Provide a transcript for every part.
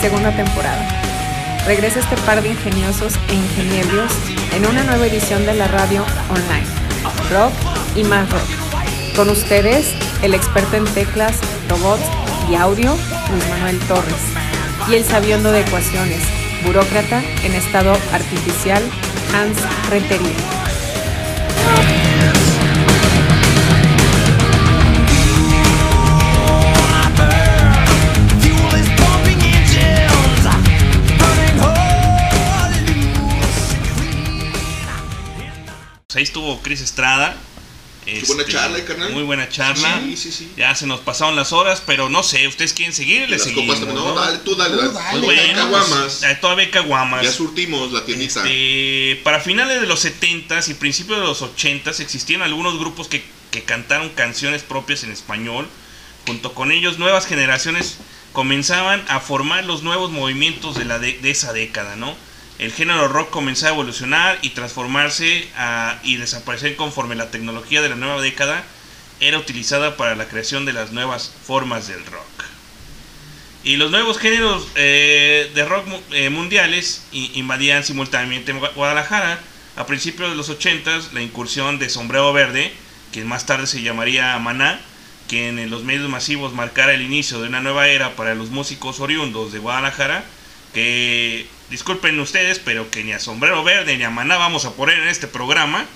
segunda temporada. Regresa este par de ingeniosos e ingenieros en una nueva edición de la radio online. Rock y más rock. Con ustedes, el experto en teclas, robots y audio, Luis Manuel Torres. Y el sabiondo de ecuaciones, burócrata en estado artificial, Hans Rentería. Pues ahí estuvo Chris Estrada. Qué buena charla, carnal. Muy buena charla. Sí, sí, sí. Ya se nos pasaron las horas, pero no sé, ustedes quieren seguir, le Las seguimos. copas. No, ¿no? dale, tú dale, dale. Pues bueno, caguamas. pues, eh, todavía hay caguamas. Ya surtimos la tiendita. Este, para finales de los 70s y principios de los 80s existían algunos grupos que, que cantaron canciones propias en español. Junto con ellos, nuevas generaciones comenzaban a formar los nuevos movimientos de, la de, de esa década, ¿no? El género rock comenzaba a evolucionar y transformarse y desaparecer conforme la tecnología de la nueva década era utilizada para la creación de las nuevas formas del rock. Y los nuevos géneros eh, de rock eh, mundiales invadían simultáneamente Gua- Guadalajara. A principios de los 80s, la incursión de Sombrero Verde, que más tarde se llamaría Maná, que en los medios masivos marcara el inicio de una nueva era para los músicos oriundos de Guadalajara, que disculpen ustedes, pero que ni a Sombrero Verde ni a Maná vamos a poner en este programa.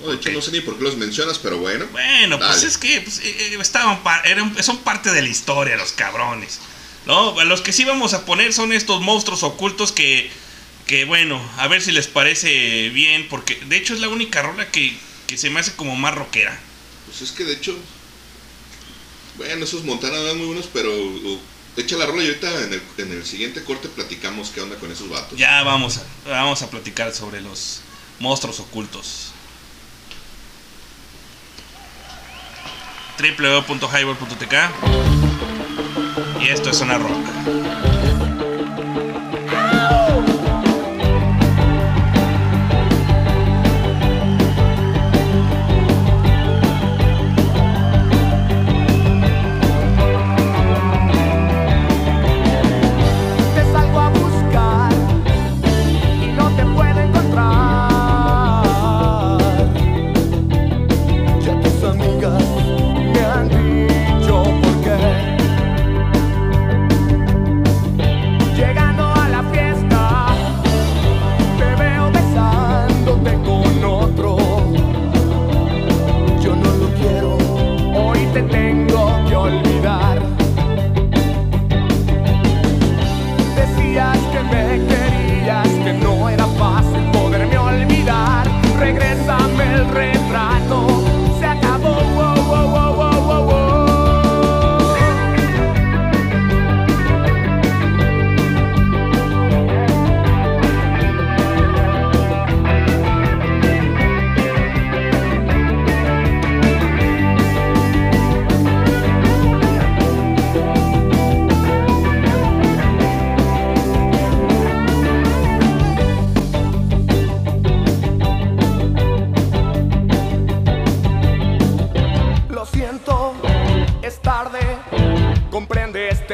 No, de hecho, no sé ni por qué los mencionas, pero bueno. Bueno, pues es que pues, eh, eh, estaban par- eran, son parte de la historia los cabrones. ¿No? Los que sí vamos a poner son estos monstruos ocultos que, que bueno, a ver si les parece bien, porque de hecho es la única rola que, que se me hace como más rockera. Pues es que de hecho. Bueno, esos Montana dan muy buenos, pero. Echa la rola y ahorita en el, en el siguiente corte platicamos qué onda con esos vatos. Ya vamos a, vamos a platicar sobre los monstruos ocultos. www.highball.tk y esto es Zona Rock.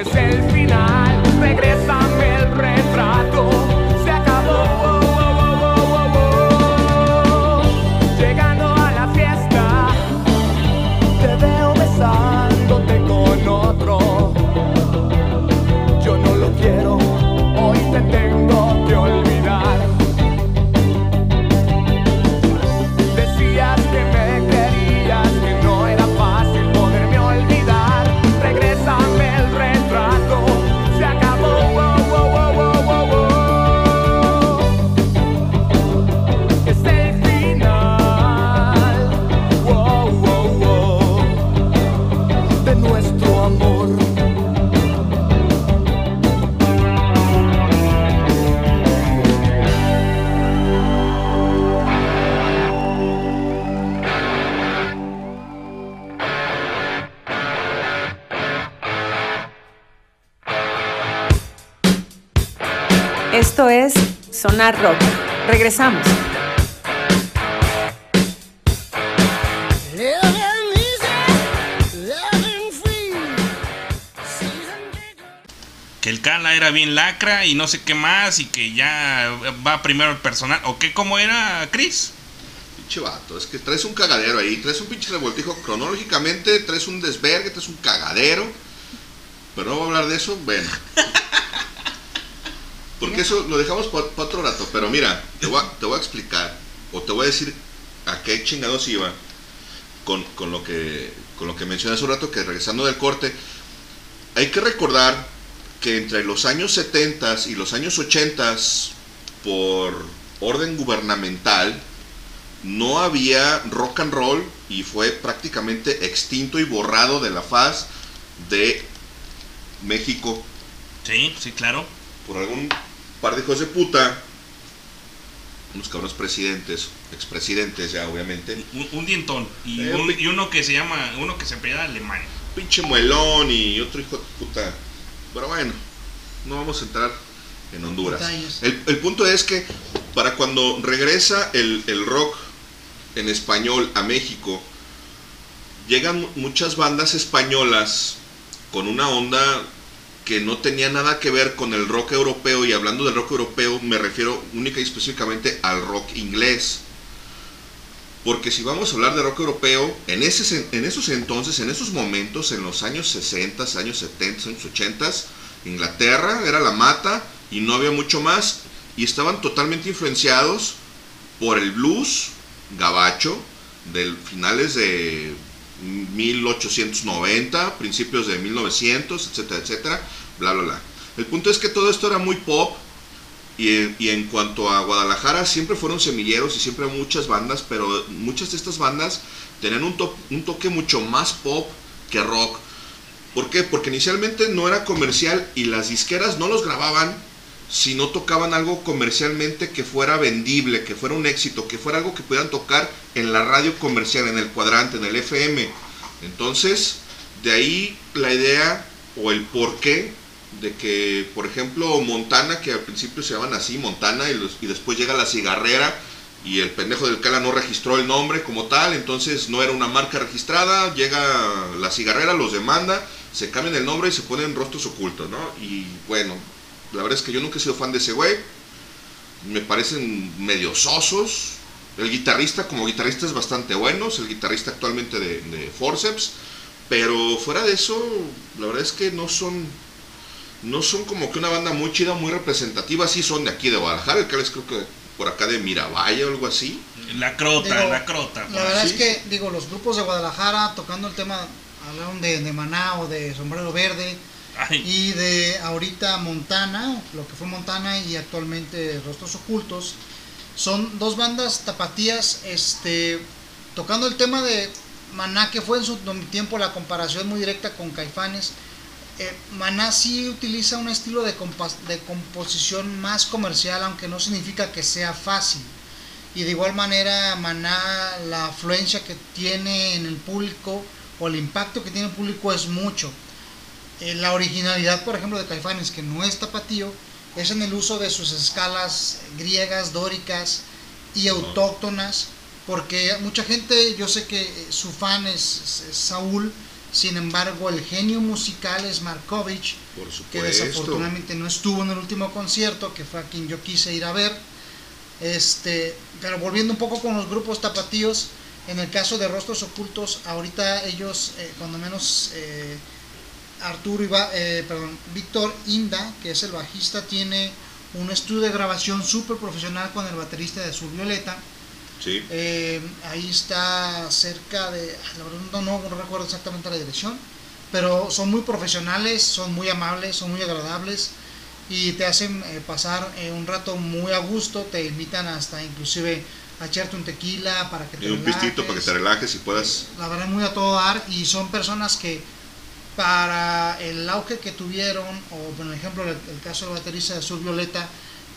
Este es el final. Regrésame Sonar Rock. Regresamos. Que el Cala era bien lacra y no sé qué más y que ya va primero el personal. ¿O qué? ¿Cómo era, Chris? Pinche vato, es que traes un cagadero ahí, traes un pinche revoltijo cronológicamente, traes un desvergue, traes un cagadero. Pero no voy a hablar de eso, bueno. Eso lo dejamos para otro rato. Pero mira, te voy, a, te voy a explicar, o te voy a decir a qué chingados iba con, con lo que con lo que mencioné hace un rato, que regresando del corte, hay que recordar que entre los años 70 y los años 80, por orden gubernamental, no había rock and roll y fue prácticamente extinto y borrado de la faz de México Sí, sí, claro. por algún par de hijos de puta, unos cabrones presidentes, expresidentes ya obviamente, Un, un dientón. Y, Eh, un- y uno que se llama, uno que se apellida alemán. pinche muelón y otro hijo de puta. Pero bueno, no vamos a entrar en Honduras. El, el punto es que para cuando regresa el, el rock en español a México, llegan mu- muchas bandas españolas con una onda que no tenía nada que ver con el rock europeo y hablando del rock europeo me refiero única y específicamente al rock inglés. Porque si vamos a hablar de rock europeo, en, ese, en esos entonces, en esos momentos, en los años 60, años 70, años 80, Inglaterra era la mata y no había mucho más. Y estaban totalmente influenciados por el blues gabacho del finales de 1890, principios de 1900, etcétera, etcétera, bla, bla, bla. El punto es que todo esto era muy pop y, y en cuanto a Guadalajara siempre fueron semilleros y siempre muchas bandas, pero muchas de estas bandas tenían un, to- un toque mucho más pop que rock. ¿Por qué? Porque inicialmente no era comercial y las disqueras no los grababan si no tocaban algo comercialmente que fuera vendible, que fuera un éxito, que fuera algo que pudieran tocar en la radio comercial, en el cuadrante, en el FM. Entonces, de ahí la idea o el porqué de que, por ejemplo, Montana, que al principio se llaman así, Montana, y, los- y después llega la cigarrera y el pendejo del Cala no registró el nombre como tal, entonces no era una marca registrada, llega la cigarrera, los demanda, se cambian el nombre y se ponen rostros ocultos, ¿no? Y bueno, la verdad es que yo nunca he sido fan de ese güey, me parecen medio sosos. El guitarrista como guitarrista es bastante bueno, es el guitarrista actualmente de, de Forceps, pero fuera de eso, la verdad es que no son no son como que una banda muy chida, muy representativa, sí son de aquí de Guadalajara, el que es creo que por acá de Miravalle o algo así. La crota, Digo, la crota. La verdad Sí, es que, digo, los grupos de Guadalajara tocando el tema, hablaron de, de Maná o de Sombrero Verde Ay, y de ahorita Montana, lo que fue Montana y actualmente Rostros Ocultos. Son dos bandas tapatías, este, tocando el tema de Maná, que fue en su tiempo la comparación muy directa con Caifanes. Eh, Maná sí utiliza un estilo de, composición más comercial, aunque no significa que sea fácil. Y de igual manera, Maná, la afluencia que tiene en el público o el impacto que tiene el público es mucho. Eh, la originalidad, por ejemplo, de Caifanes, que no es tapatío, es en el uso de sus escalas griegas, dóricas y autóctonas, porque mucha gente, yo sé que eh, su fan es, es Saúl, sin embargo, el genio musical es Markovich, Por que desafortunadamente no estuvo en el último concierto, que fue a quien yo quise ir a ver. Este, pero volviendo un poco con los grupos tapatíos, en el caso de Rostros Ocultos, ahorita ellos, eh, cuando menos eh, Arturo Iba, eh, perdón, Víctor Inda, que es el bajista, tiene un estudio de grabación súper profesional con el baterista de Azul Violeta. Sí. Eh, ahí está cerca de, la verdad no, no, recuerdo exactamente la dirección, pero son muy profesionales, son muy amables, son muy agradables y te hacen eh, pasar eh, un rato muy a gusto, te invitan hasta inclusive a echarte un tequila para que te Y un pistito para que te relajes. relajes y puedas. La verdad muy a todo dar y son personas que para el auge que tuvieron, o por ejemplo el, el caso del baterista de Azul Violeta,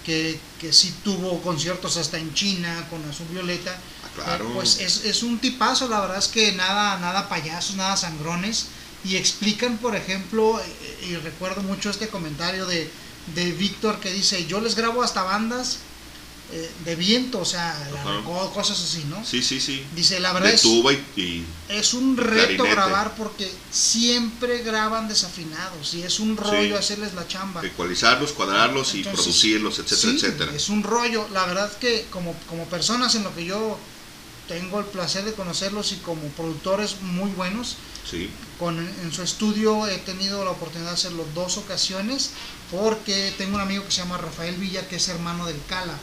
que, que sí tuvo conciertos hasta en China con Azul Violeta, Ah, claro. eh, pues es, es un tipazo, la verdad es que nada, nada payasos, nada sangrones, y explican, por ejemplo, eh, y recuerdo mucho este comentario de de Víctor que dice, yo les grabo hasta bandas eh, de viento, o sea, la- cosas así, ¿no? Sí, sí, sí. Dice, la verdad De es, tuba y, y- es un reto clarinete. grabar porque siempre graban desafinados y es un rollo hacerles la chamba. ecualizarlos, cuadrarlos y producirlos, etcétera, sí, etcétera. Es un rollo. La verdad que como, como personas en lo que yo tengo el placer de conocerlos y como productores muy buenos, Sí. con, en su estudio he tenido la oportunidad de hacerlo dos ocasiones porque tengo un amigo que se llama Rafael Villa que es hermano del Cala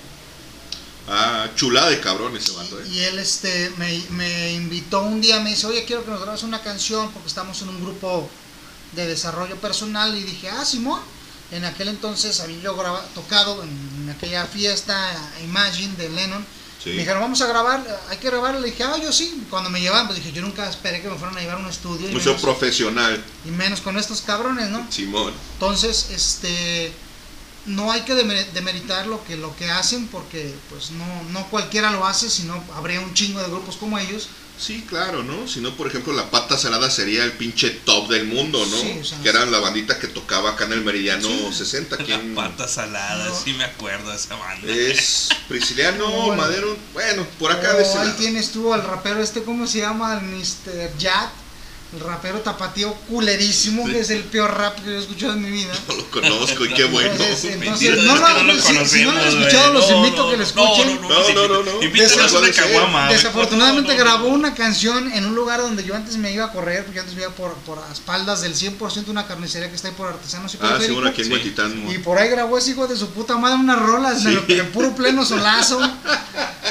Ah, chulada de cabrón ese bando, ¿eh? y él este me, me invitó un día me dice oye quiero que nos grabes una canción porque estamos en un grupo de desarrollo personal y dije ah Simón en aquel entonces había yo tocado en, en aquella fiesta Imagine de Lennon. Sí. me dijeron vamos a grabar hay que grabar le dije ah yo sí cuando me llevaban pues dije yo nunca esperé que me fueran a llevar a un estudio Museo menos, profesional, y menos con estos cabrones no Simón. entonces, este no hay que demer- demeritar lo que lo que hacen porque pues no no cualquiera lo hace, sino habría un chingo de grupos como ellos. Sí, claro, ¿no? Si no, por ejemplo, la pata salada sería el pinche top del mundo, ¿no? Sí, o sea, que eran la bandita que tocaba acá en el Meridiano Sí. 60. Aquí La pata salada, No. sí me acuerdo de esa banda. Es Prisciliano, Bueno. Madero, bueno, por acá O de ese Oh, ahí lado. tienes tú al rapero este, ¿cómo se llama? El Mr. El rapero tapatío culerísimo, Sí. que es el peor rap que yo he escuchado en mi vida. No lo conozco y qué bueno. Entonces, no, lo si- si no lo han escuchado, los No, invito a que lo escuchen. No, No, no, no, Puede una caguama. Desafortunadamente No, no, no. grabó una canción en un lugar donde yo antes me iba a correr, porque antes me iba por, por a espaldas del 100% de una carnicería que está ahí por Artesanos y Ah, sí, aquí en. Y por ahí grabó ese hijo de su puta madre unas rolas Sí. en, puro pleno solazo.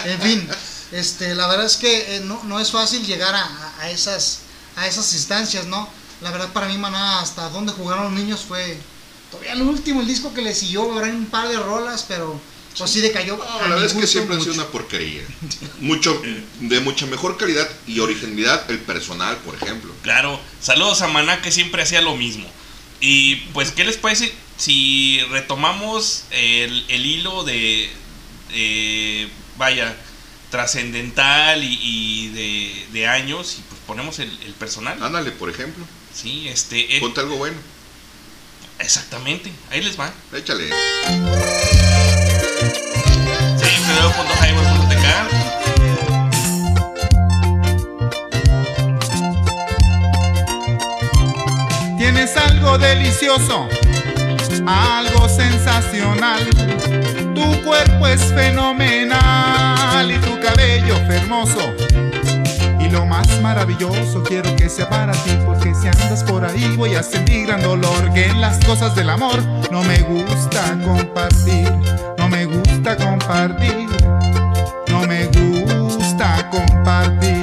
En fin, este, la verdad es que eh, no, no es fácil llegar a, a- a esas, a esas instancias, ¿no? La verdad para mí, maná, hasta donde jugaron los niños fue todavía el último, el disco que le siguió, habrá un par de rolas, pero pues sí decayó. No, a la verdad es que siempre ha sido mucho. una porquería. Mucho, de mucha mejor calidad y originalidad el personal, por ejemplo. Claro, saludos a Maná que siempre hacía lo mismo. Y pues, ¿qué les parece si retomamos el, el hilo de, de, vaya, trascendental y, y de, de años y pues ponemos el, el personal? Ándale, por ejemplo. Sí, este, Ponte algo bueno. exactamente, ahí les va. Échale. Sí. Tienes algo delicioso, algo sensacional. Tu cuerpo es fenomenal hermoso. Y lo más maravilloso quiero que sea para ti, porque si andas por ahí voy a sentir gran dolor. Que en las cosas del amor no me gusta compartir, no me gusta compartir, no me gusta compartir.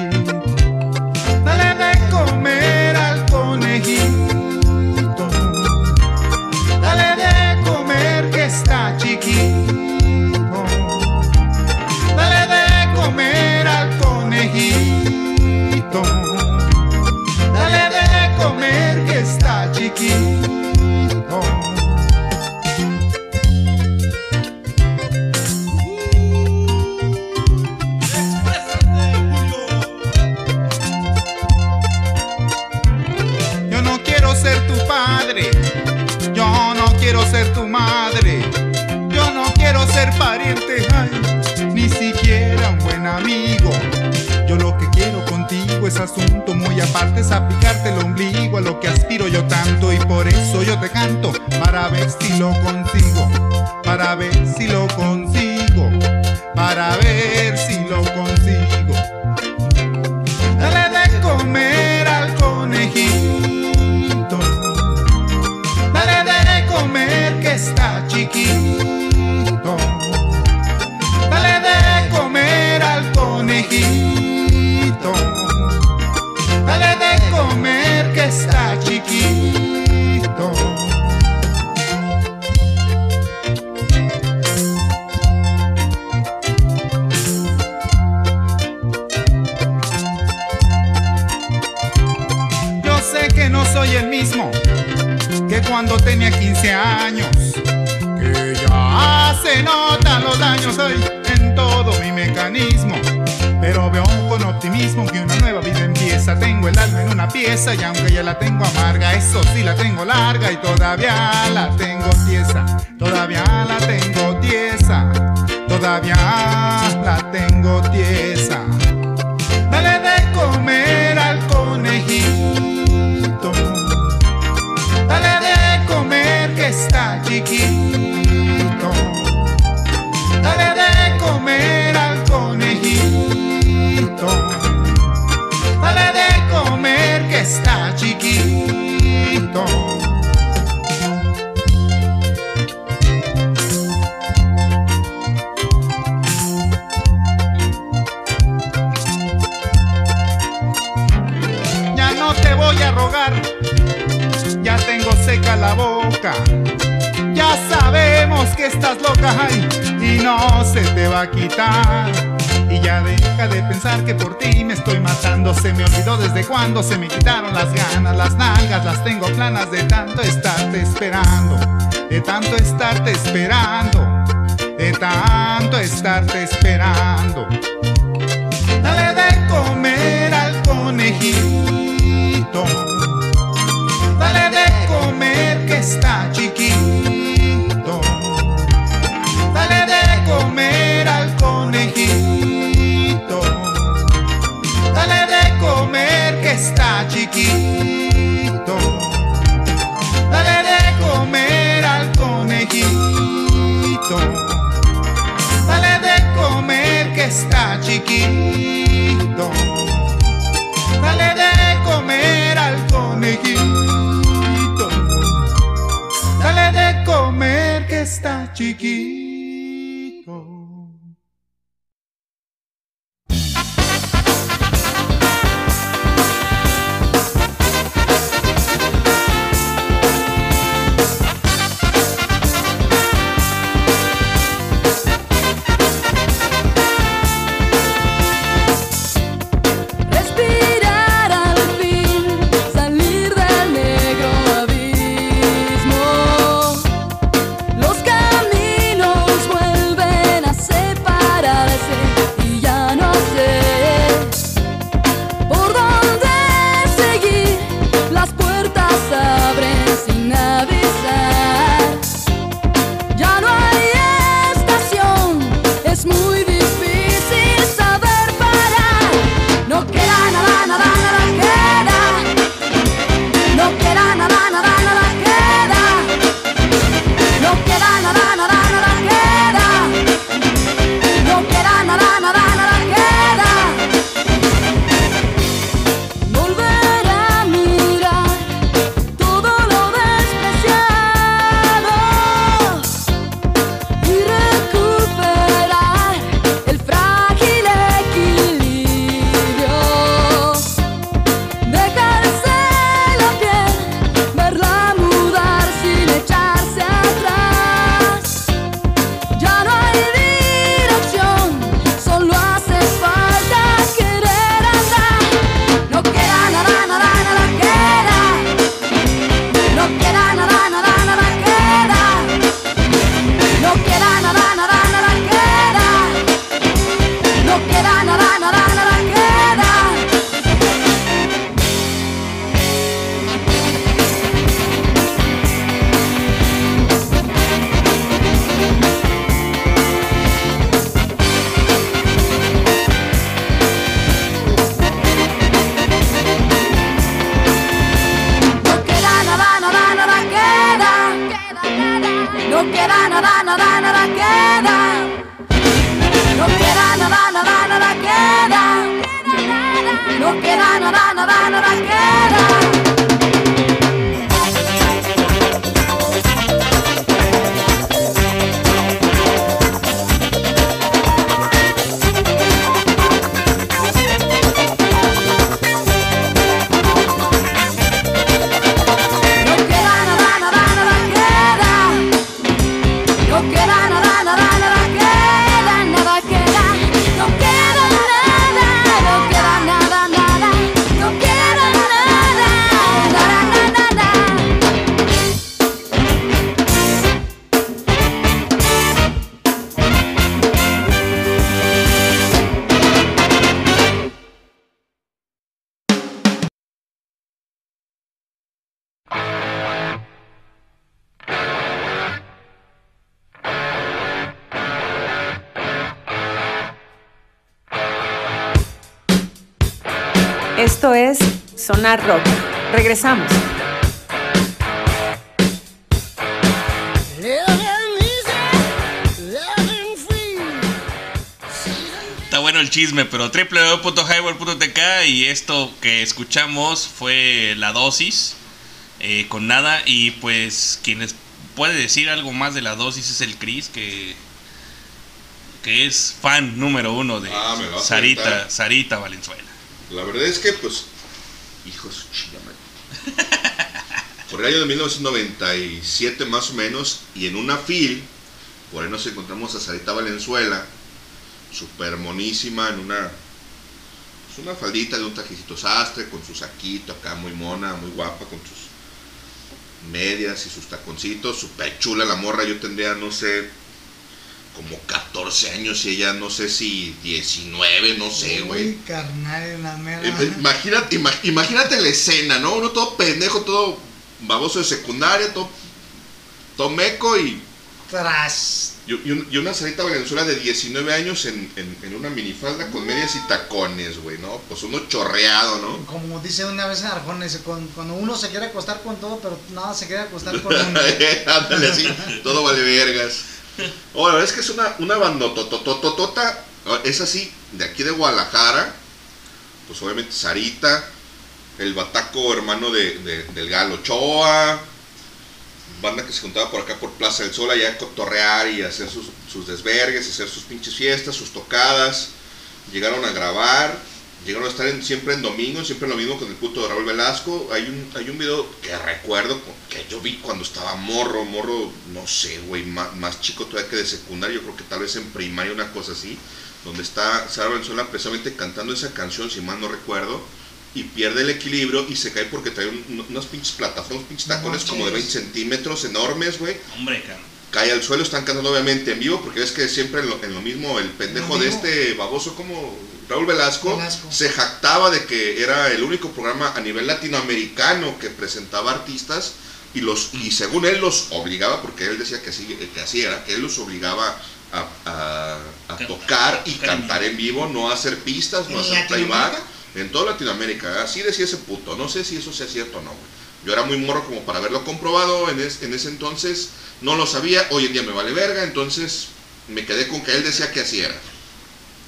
chiquito. estás loca, ay, y no se te va a quitar. Y ya deja de pensar que por ti me estoy matando. Se me olvidó desde cuando se me quitaron las ganas, las nalgas, las tengo planas de tanto estarte esperando, de tanto estarte esperando, de tanto estarte esperando. Dale de comer al conejito, dale de comer que está chiquito. chiquito. Dale de comer al conejito. Dale de comer que está chiquito. Dale de comer al conejito. Dale de comer que está chiquito. Esto es Sonar Rock. Regresamos. Está bueno el chisme, pero www.highball.tk y esto que escuchamos fue la dosis eh, con nada y pues quien les puede decir algo más de la dosis es el Chris que que es fan número uno de Ah, Sarita. Sarita Valenzuela. La verdad es que, pues, hijos, chinga madre. Por el año de 1997 más o menos, y en una fil, por ahí nos encontramos a Sarita Valenzuela, super monísima, en una, pues, una faldita de un trajecito sastre, con su saquito acá muy mona, muy guapa, con sus medias y sus taconcitos, super chula la morra, yo tendría, no sé, como 14 años y ella no sé si 19, no sé, güey. Carnal, la mera. Eh, Imagínate, ima- imagínate la escena, ¿no? Uno todo pendejo, todo baboso de secundaria, todo, todo meco y, Tras. y, y un- y una Sarita Valenzuela de 19 años en, en- en una minifalda con medias y tacones, güey, ¿no? Pues uno chorreado, ¿no? Como dice una vez Arjona, dice, con- cuando uno se quiere acostar con todo, pero nada se quiere acostar con uno. Ándale así, todo vale vergas. Oh, la verdad es que es una, una es así, de aquí de Guadalajara, pues obviamente Sarita, el bataco hermano de, de- del Galo Ochoa, banda que se juntaba por acá por Plaza del Sol allá a cotorrear y hacer sus, sus desvergues, hacer sus pinches fiestas, sus tocadas, llegaron a grabar, llegaron a estar en- siempre en domingo, siempre lo mismo con el puto de Raúl Velasco. Hay un, hay un video que recuerdo que yo vi cuando estaba morro, morro, no sé, güey, más, más chico todavía que de secundaria, yo creo que tal vez en primaria, una cosa así, donde está Sara Valenzuela precisamente cantando esa canción, si mal no recuerdo, y pierde el equilibrio y se cae porque trae un- unas pinches plataformas, pinches No tacones como de manches. 20 centímetros enormes, güey Hombre, cabrón. Cae al suelo, están cantando obviamente en vivo, porque es que siempre en lo, en lo mismo el pendejo En de este baboso como Raúl Velasco, Velasco. se jactaba de que era el único programa a nivel latinoamericano que presentaba artistas y los y según él los obligaba, porque él decía que así, que así era, que él los obligaba a, a- a Ca- tocar y cantar en vivo, no a hacer pistas, no ¿En hacer playback. En toda Latinoamérica, así decía ese puto. No sé si eso sea cierto o no, güey. Yo era muy morro como para haberlo comprobado en, es- en ese entonces. No lo sabía, hoy en día me vale verga, entonces me quedé con que él decía que así era.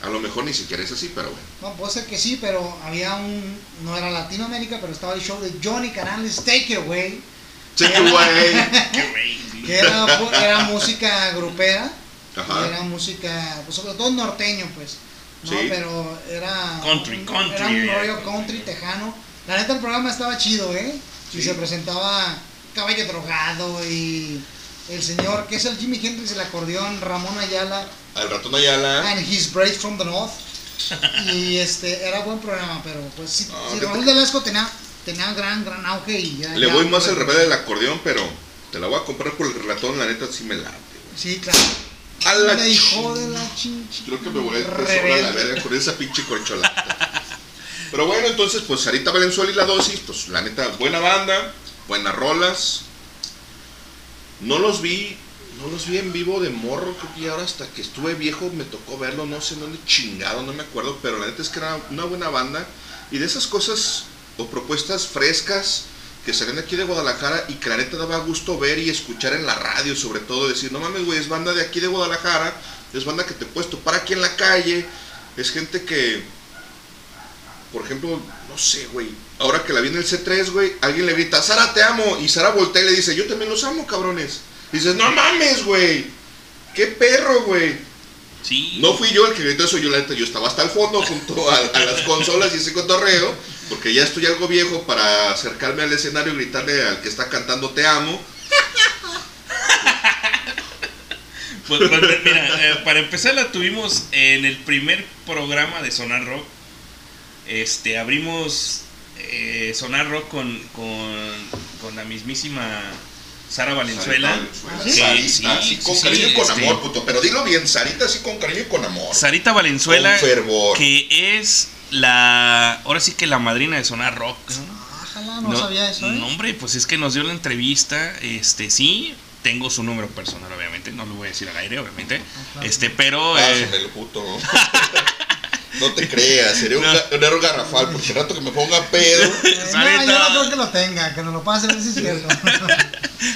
A lo mejor ni siquiera es así, pero bueno. No, puede ser que sí, pero había un. No era Latinoamérica, pero estaba el show de Johnny Canales Take It Away. It. Qué güey. Que era, era música grupera. Ajá. Era música, pues sobre todo norteño, pues. ¿no? Sí. Pero era. Country, un- country, Era un eh. rollo country tejano. La neta, el programa estaba chido, ¿eh? Y se presentaba Caballo Drogado y el señor, que es el Jimi Hendrix, el acordeón, Ramón Ayala. Al ratón Ayala. And his braids from the north. Y este, era buen programa, pero pues sí, No, sí, Raúl te- Velasco tenía, tenía gran, gran auge y ya. Le ya- voy más al rebelde del acordeón, pero te la voy a comprar por el relatón, la neta sí me late. Sí, claro. A la hijo de la chinchi. Creo que me volé el tesoro a la verga con esa pinche corcholata. Pero bueno, entonces, pues Sarita Valenzuela y la dosis, pues la neta, buena banda, buenas rolas. No los vi, no los vi en vivo de morro, creo que ahora hasta que estuve viejo me tocó verlo, no sé dónde chingado, no me acuerdo, pero la neta es que era una buena banda. Y de esas cosas o propuestas frescas que salían aquí de Guadalajara y que la neta daba gusto ver y escuchar en la radio, sobre todo decir, no mames, güey, es banda de aquí de Guadalajara, es banda que te puedes topar aquí en la calle, es gente que, por ejemplo, no sé, güey, ahora que la vi en el C3, güey, alguien le grita, Sara, te amo, y Sara voltea y le dice, yo también los amo, cabrones. Y dices, no mames, güey, qué perro, güey. Sí. No fui yo el que gritó eso, yo la neta, yo estaba hasta el fondo junto a, a las consolas y ese cotorreo, porque ya estoy algo viejo para acercarme al escenario y gritarle al que está cantando te amo. Pues, pues, mira, eh, para empezar la tuvimos en el primer programa de Sonar Rock. Este, abrimos eh, Sonar Rock con, con, con la mismísima Sara Valenzuela. Sarita Sí, Sarita, sí, con sí, cariño y con este, amor, puto, pero dilo bien, Sarita así con cariño y con amor. Sarita Valenzuela, Con fervor. que es la, ahora sí que la madrina de Sonar Rock. ¿no? Ájala, no, sabía eso, ¿eh? no, hombre, pues es que nos dio la entrevista, este, sí, tengo su número personal, obviamente, no lo voy a decir al aire, obviamente, claro. este, pero... eh, Pásamelo, puto. No te creas, sería un, un error garrafal, porque el rato que me ponga pedo. Eh, no, yo no creo que lo tenga, que nos lo pase, a ver si es cierto.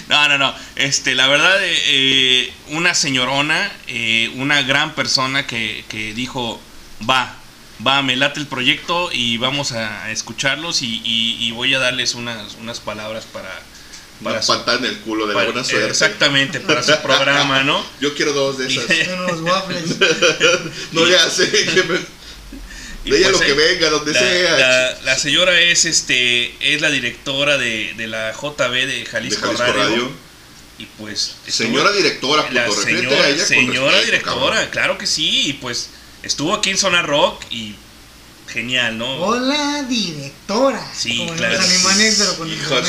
No, no, no. Este, la verdad, eh, eh, una señorona, eh, una gran persona que, que dijo, va, va, me late el proyecto y vamos a escucharlos y, y- y voy a darles unas, unas palabras para... Para en el culo de la para- buena suerte. Exactamente, para su programa, ¿no? Yo quiero dos de esas. Waffles. No le hace que me. Y De ella pues, lo que eh, venga, donde la, sea. La, la señora es este es la directora de, de la JB de de Jalisco, Radio, Radio. y pues Señora directora, puto, la refiérete señora, a ella con señora respeto, directora, cabrón. claro que sí, y pues estuvo aquí en Zona Rock y genial, ¿no? Hola, directora. Sí, Como claro. los animales, pero con Hijos.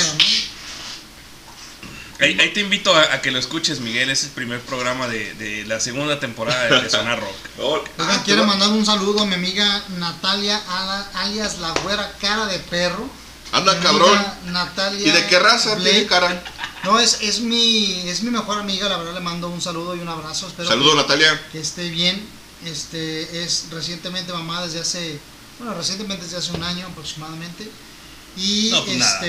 Ahí, ahí te invito a, a que lo escuches, Miguel, es el primer programa de, de la segunda temporada de, de Zona Rock. Oh, ah, quiero mandar un saludo a mi amiga Natalia, ala- alias la güera cara de perro. Anda, Mi cabrón. Natalia. ¿Y de qué raza Blake. tiene cara? No, es, es, mi, es mi mejor amiga, la verdad le mando un saludo y un abrazo. Espero Saludos, que, Natalia. que esté bien. Este es recientemente mamá desde hace, bueno, recientemente desde hace un año aproximadamente. Y No, pues nada.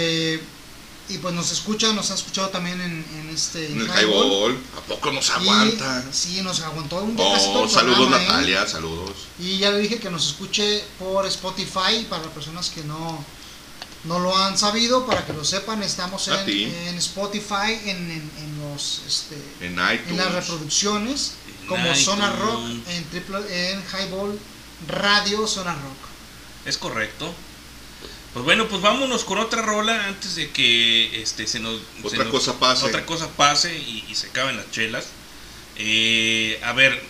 Y pues nos escucha, nos ha escuchado también en, en este En el Highball. highball. ¿A poco nos Y- aguanta? Sí, nos aguantó un casi todo Oh, el saludos, programa, ¿eh? Natalia, saludos. Y ya le dije que nos escuche por Spotify para las personas que no, no lo han sabido, para que lo sepan, estamos en, en Spotify, en, en, en los este, En en las iTunes. reproducciones, En como iTunes. Zona Rock, en triple, en Highball Radio Zona Rock. Es correcto. Pues bueno, pues vámonos con otra rola antes de que este se nos Otra se nos- cosa pase. Otra cosa pase y, y se acaben las chelas. Eh, a ver,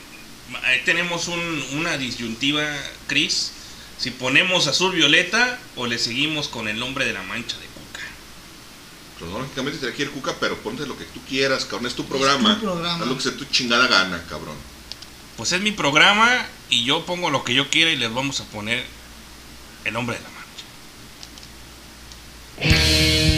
ahí tenemos un- una disyuntiva, Chris. Si ponemos azul violeta o le seguimos con el nombre de la mancha de Cuca. Cronológicamente te aquí el cuca, pero ponte lo que tú quieras, cabrón. Es tu programa. tu programa. Haz lo que sea tu chingada gana, cabrón. Pues es mi programa y yo pongo lo que yo quiera y les vamos a poner el nombre de la mancha. Yeah.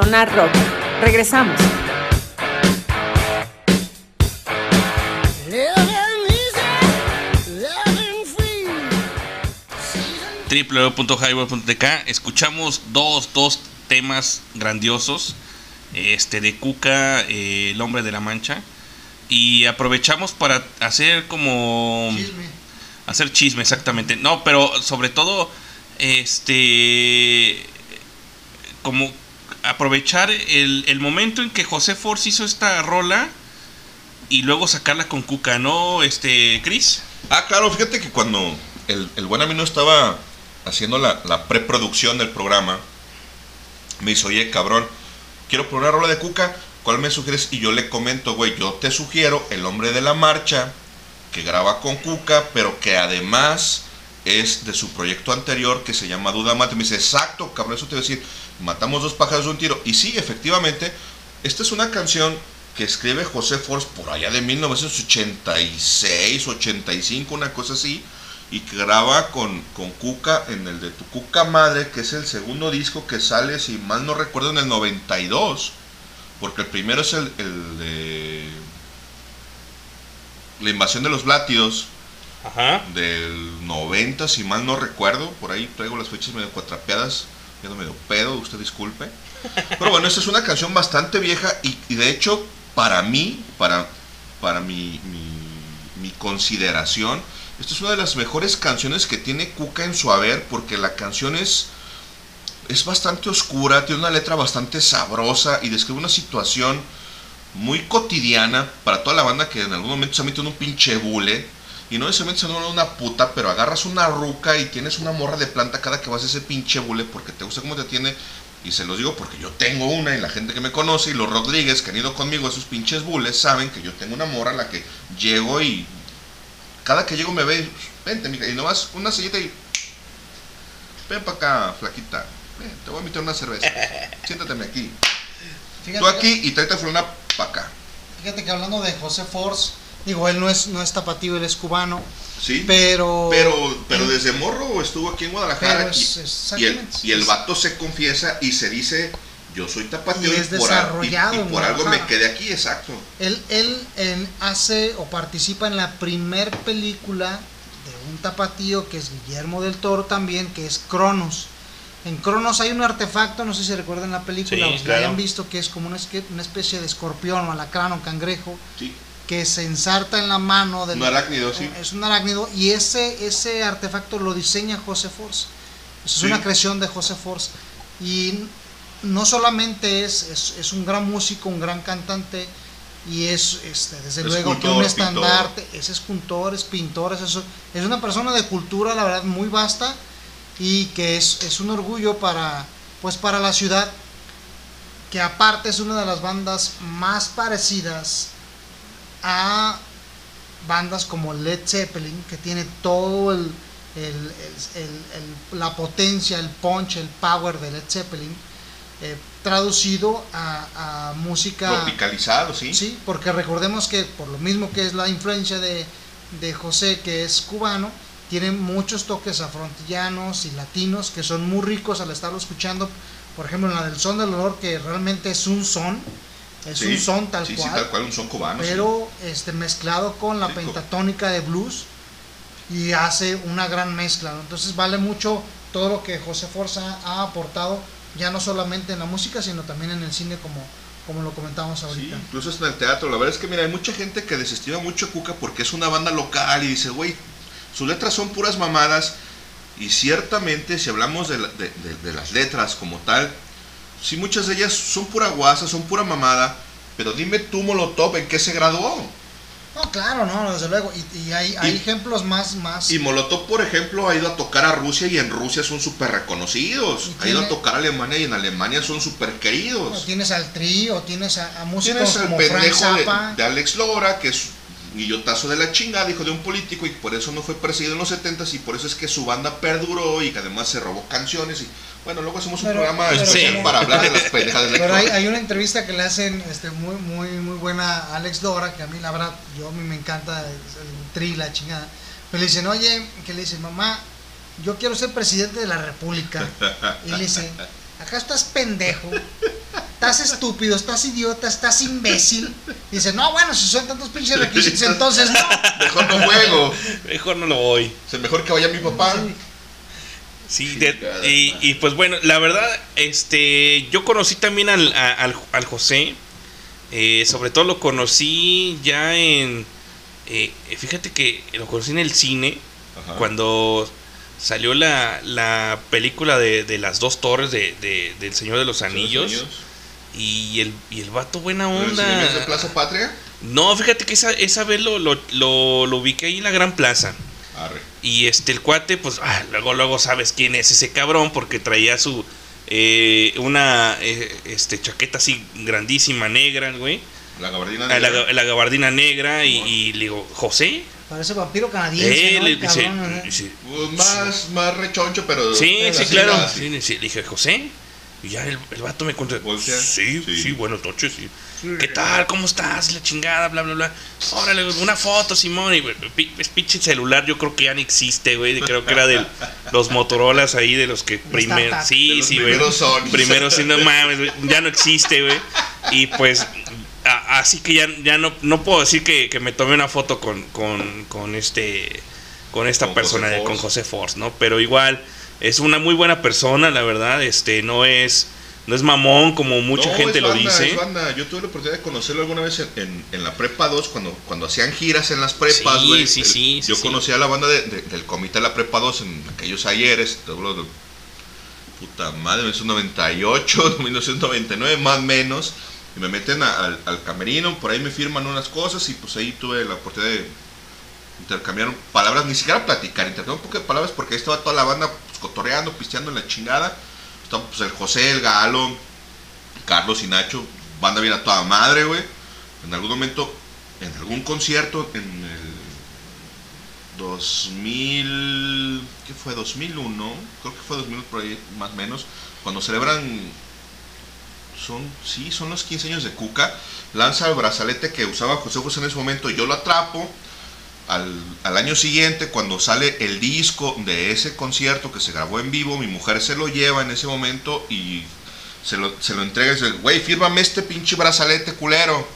Sonar Rock. Regresamos. www.highway.tk escuchamos dos, dos temas grandiosos este de Cuca eh, el hombre de la mancha y aprovechamos para hacer como Chisme. hacer chisme exactamente no pero sobre todo este como aprovechar el, el momento en que José Force hizo esta rola y luego sacarla con Cuca no este Chris Ah, claro, fíjate que cuando el, el buen amigo estaba haciendo la, la preproducción del programa, me dice, oye, cabrón, quiero poner una rola de Cuca, ¿cuál me sugieres? Y yo le comento, güey, yo te sugiero El Hombre de la Marcha, que graba con Cuca, pero que además es de su proyecto anterior que se llama Duda Mate. Me dice, exacto, cabrón, eso te voy a decir, matamos dos pájaros de un tiro. Y sí, efectivamente, esta es una canción que escribe José Force por allá de 1986, 85, una cosa así, y que graba con, con Cuca en el de Tu Cuca Madre, que es el segundo disco que sale, si mal no recuerdo, en el 92, porque el primero es el, el de La invasión de los Blátidos, Ajá. del 90, si mal no recuerdo, por ahí traigo las fechas medio cuatrapeadas, ya medio pedo, usted disculpe. Pero bueno, esta es una canción bastante vieja y, y de hecho, para mí, para, para mi, mi, mi consideración, esta es una de las mejores canciones que tiene Cuca en su haber porque la canción es, es bastante oscura, tiene una letra bastante sabrosa y describe una situación muy cotidiana para toda la banda que en algún momento se ha metido en un pinche bule y no necesariamente se una puta, pero agarras una ruca y tienes una morra de planta cada que vas a ese pinche bule porque te gusta cómo te tiene. Y se los digo porque yo tengo una y la gente que me conoce y los Rodríguez que han ido conmigo a esos pinches bules saben que yo tengo una morra a la que llego y cada que llego me ve, vente, mija, y nomás una sillita y ven para acá, flaquita, ven, te voy a invitar una cerveza, siéntateme aquí. Fíjate Tú aquí y tráete a fulana para acá. Fíjate que hablando de José Force, digo, él no es, no es tapatío, él es cubano, Sí. pero... Pero, pero él- desde morro estuvo aquí en Guadalajara y- es- y, el, y el es- vato se confiesa y se dice, yo soy tapatío Y y, es por, y- desarrollado y por algo me quedé aquí, exacto. Él, él en- hace o participa en la primer película de un tapatío que es Guillermo del Toro también, que es Cronos. En Cronos hay un artefacto, no sé si recuerdan la película Sí, o si la hayan visto, que es como una, una especie de escorpión o alacrán o cangrejo Sí. Que se ensarta en la mano del Un arácnido, sí. Es un arácnido y ese, ese artefacto lo diseña José Force. Es Sí. una creación de José Force. Y no solamente es, es, es un gran músico, un gran cantante, y es este, desde luego que un estandarte, es escultor, es pintor, es, eso, es una persona de cultura, la verdad, muy vasta y que es, es un orgullo para, pues, para la ciudad, que aparte es una de las bandas más parecidas a bandas como Led Zeppelin, que tiene todo el, el- el- la potencia, el punch, el power de Led Zeppelin, eh, traducido a, a música... Tropicalizado, sí. Sí, porque recordemos que por lo mismo que es la influencia de, de José, que es cubano, tiene muchos toques afrontillanos y latinos que son muy ricos al estarlo escuchando. Por ejemplo, en la del son del olor, que realmente es un son, es Sí, un son tal sí, sí, cual, tal cual, un son cubano. sí. pero este mezclado con la Sí, pentatónica de blues y hace una gran mezcla. ¿no? Entonces vale mucho todo lo que José Forza ha aportado, ya no solamente en la música, sino también en el cine, como, como lo comentamos Sí, ahorita. incluso hasta en el teatro. La verdad es que, mira, hay mucha gente que desestima mucho a Cuca porque es una banda local y dice, güey, sus letras son puras mamadas. Y ciertamente, si hablamos de, la- de- de- de las letras como tal, sí, muchas de ellas son pura guasa, son pura mamada. Pero dime tú, Molotov, ¿en qué se graduó? No, claro, no, desde luego. Y, y hay, hay Y- ejemplos más, más. Y Molotov, por ejemplo, ha ido a tocar a Rusia y en Rusia son súper reconocidos. Ha ido a tocar a Alemania y en Alemania son súper o queridos. tienes al Tri, o tienes a, a músicos Tienes al como pendejo de, Alex Lora, que es guillotazo de la chingada, hijo de un político, y por eso no fue perseguido en los 70 y por eso es que su banda perduró y que además se robó canciones. Y bueno, luego hacemos un Pero- programa pero especial para hablar de las pendejadas de Pero hay, una entrevista que le hacen este, muy, muy, muy buena a Alex Dora, que a mí la verdad, yo a mí me encanta el, el tri, la chingada. Pero le dicen, oye, que le dicen, mamá, yo quiero ser presidente de la república. Y le dice, acá estás pendejo, estás estúpido, estás idiota, estás imbécil. Dice, no, bueno, si son tantos pinches requisitos, entonces no. Mejor no juego. Mejor no lo voy. Es mejor que vaya mi papá. Sí, de- y, y, pues bueno, la verdad, este, yo conocí también al, a- al, al José. eh, sobre todo lo conocí ya en. eh, fíjate que lo conocí en el cine. Ajá. Cuando salió la, la película de, de las dos torres de, de- del Señor de los Anillos. Y el, y el vato buena ¿En el onda. De Plaza Patria? No, fíjate que esa, esa vez lo, lo, lo, lo ubiqué ahí en la Gran Plaza. Arre. Y este, el cuate, pues, ah, luego, luego sabes quién es ese cabrón, porque traía su, eh, una, eh, este, chaqueta así grandísima, negra, güey. La gabardina La, negra. la gabardina negra, y, y le digo, ¿José? Parece vampiro canadiense, Eh, ¿no? cabrón, ¿no? dice, Pues más, más rechoncho, pero. sí, pero sí, claro. Sí, sí, le dije, ¿José? Y ya el, el vato me contó, Voltea. sí, Sí. sí, buenas noches, sí. ¿Qué tal? ¿Cómo estás? La chingada, bla, bla, bla. Órale, una foto, Simón. Y es pinche celular, yo creo que ya no existe, güey. Creo que era de los Motorolas ahí, de los que primero. Sí, sí, güey. Primero, sí, no mames, güey, ya no existe, güey. Y pues, a- así que ya, ya no, no puedo decir que, que me tomé una foto con, con, con este. Con esta Con persona, José con. José Force, ¿no? Pero igual, es una muy buena persona, la verdad. Este, no es. No es mamón como mucha No, gente lo dice. Yo tuve la oportunidad de conocerlo alguna vez en, en- en la prepa 2, cuando, cuando hacían giras en las prepas, Sí, güey. sí, El- sí, Yo conocí a la banda de- de- del comité de la prepa 2 en aquellos ayeres. puta madre, 1998, 1999, más o menos. Y me meten al, camerino, por ahí me firman unas cosas y pues ahí tuve la oportunidad de intercambiar palabras, ni siquiera platicar, intercambiar un poco de palabras porque ahí estaba toda la banda pues, cotorreando, pisteando en la chingada. Estaba pues el José, el Galo, Carlos y Nacho, banda bien a toda madre, güey. En algún momento, en algún concierto, en el 2000, ¿qué fue? 2001, creo que fue 2000 por ahí, más o menos, cuando celebran, son, sí, son los 15 años de Cuca, lanza el brazalete que usaba José José en ese momento, yo lo atrapo, al, al año siguiente, cuando sale el disco de ese concierto que se grabó en vivo, mi mujer se lo lleva en ese momento y se lo, se lo entrega y dice, güey, fírmame este pinche brazalete culero.